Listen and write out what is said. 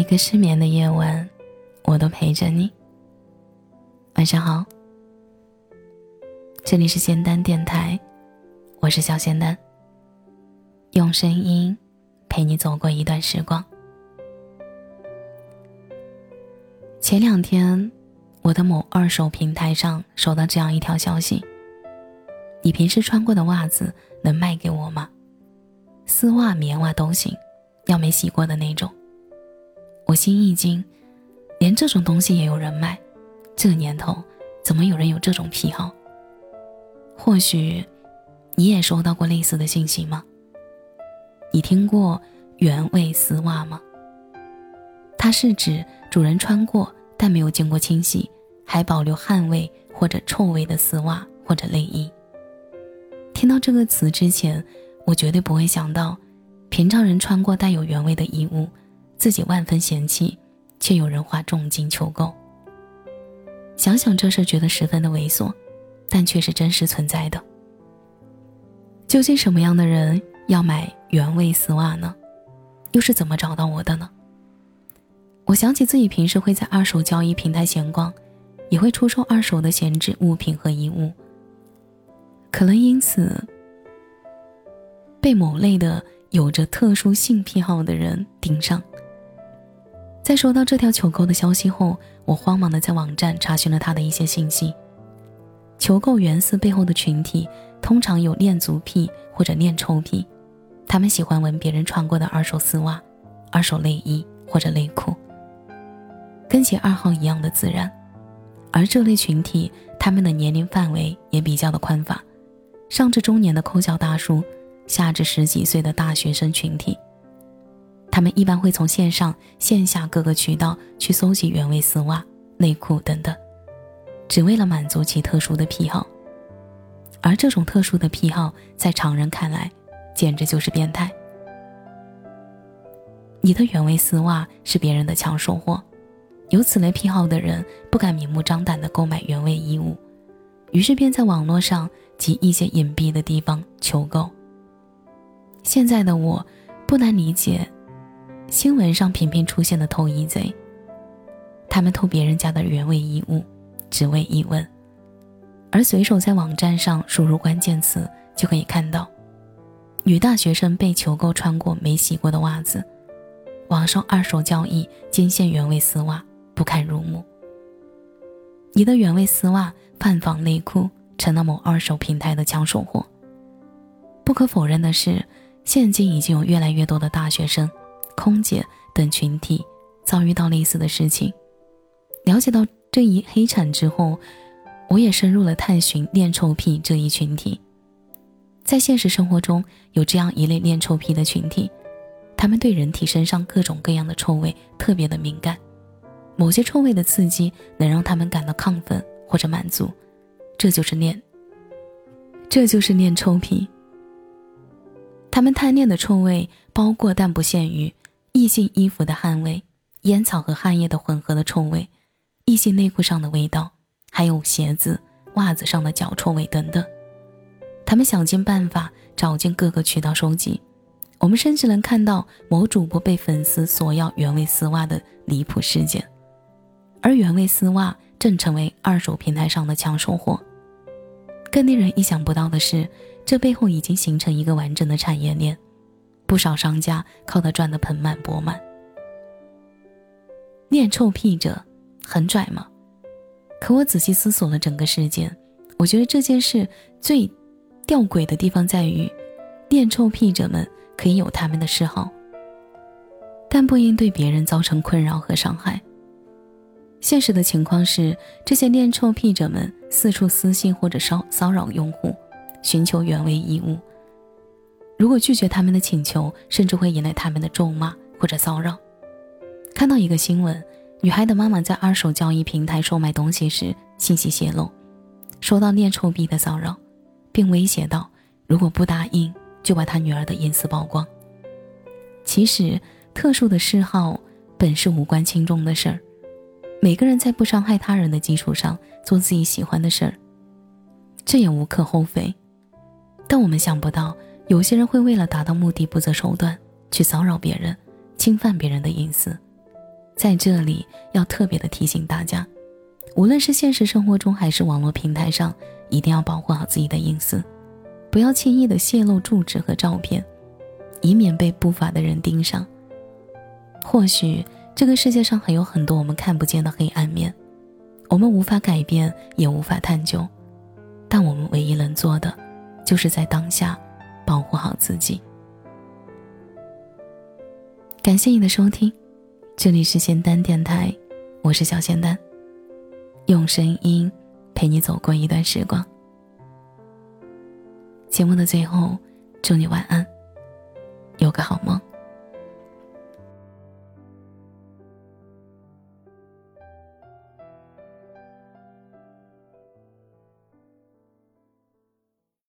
每个失眠的夜晚，我都陪着你。晚上好，这里是仙丹电台，我是小仙丹。用声音陪你走过一段时光。前两天，我的某二手平台上收到这样一条消息：你平时穿过的袜子能卖给我吗？丝袜、棉袜都行，要没洗过的那种。我心一惊，连这种东西也有人卖，这年头怎么有人有这种癖好？或许你也收到过类似的信息吗？你听过原味丝袜吗？它是指主人穿过但没有经过清洗，还保留汗味或者臭味的丝袜或者内衣。听到这个词之前，我绝对不会想到，平常人穿过带有原味的衣物。自己万分嫌弃，却有人花重金求购。想想这事，觉得十分的猥琐，但却是真实存在的。究竟什么样的人要买原味丝袜呢？又是怎么找到我的呢？我想起自己平时会在二手交易平台闲逛，也会出售二手的闲置物品和衣物。可能因此，被某类的有着特殊性癖好的人盯上。在收到这条求购的消息后，我慌忙的在网站查询了他的一些信息。求购原丝背后的群体通常有恋足癖或者恋臭癖，他们喜欢闻别人穿过的二手丝袜、二手内衣或者内裤，跟写二号一样的自然。而这类群体，他们的年龄范围也比较的宽泛，上至中年的抠脚大叔，下至十几岁的大学生群体。他们一般会从线上线下各个渠道去搜集原味丝袜、内裤等等，只为了满足其特殊的癖好。而这种特殊的癖好，在常人看来，简直就是变态。你的原味丝袜是别人的抢手货，有此类癖好的人不敢明目张胆地购买原味衣物，于是便在网络上及一些隐蔽的地方求购。现在的我，不难理解。新闻上频频出现的偷衣贼，他们偷别人家的原味衣物，只为一问，而随手在网站上输入关键词，就可以看到，女大学生被求购穿过没洗过的袜子，网上二手交易惊现原味丝袜，不堪入目。你的原味丝袜、泛纺内裤成了某二手平台的抢手货。不可否认的是，现今已经有越来越多的大学生。空姐等群体遭遇到类似的事情，了解到这一黑产之后，我也深入了探寻恋臭癖这一群体。在现实生活中，有这样一类恋臭癖的群体，他们对人体身上各种各样的臭味特别的敏感，某些臭味的刺激能让他们感到亢奋或者满足，这就是恋，这就是恋臭癖。他们贪恋的臭味包括但不限于。异性衣服的汗味、烟草和汗液的混合的臭味、异性内裤上的味道，还有鞋子、袜子上的脚臭味等等，他们想尽办法找尽各个渠道收集。我们甚至能看到某主播被粉丝索要原味丝袜的离谱事件，而原味丝袜正成为二手平台上的抢手货。更令人意想不到的是，这背后已经形成一个完整的产业链。不少商家靠它赚得盆满钵满。念臭屁者很拽吗？可我仔细思索了整个事件，我觉得这件事最吊诡的地方在于，念臭屁者们可以有他们的嗜好，但不应对别人造成困扰和伤害。现实的情况是，这些念臭屁者们四处私信或者骚骚扰用户，寻求原味衣物。如果拒绝他们的请求，甚至会引来他们的咒骂或者骚扰。看到一个新闻，女孩的妈妈在二手交易平台售卖东西时，信息泄露，收到恋臭癖的骚扰，并威胁到如果不答应，就把她女儿的隐私曝光。其实，特殊的嗜好本是无关轻重的事儿，每个人在不伤害他人的基础上做自己喜欢的事儿，这也无可厚非。但我们想不到。有些人会为了达到目的不择手段，去骚扰别人，侵犯别人的隐私，在这里要特别的提醒大家，无论是现实生活中还是网络平台上，一定要保护好自己的隐私，不要轻易的泄露住址和照片，以免被不法的人盯上。或许这个世界上还有很多我们看不见的黑暗面，我们无法改变，也无法探究，但我们唯一能做的，就是在当下保护好自己。感谢你的收听，这里是仙丹电台，我是小仙丹，用声音陪你走过一段时光。节目的最后，祝你晚安，有个好梦。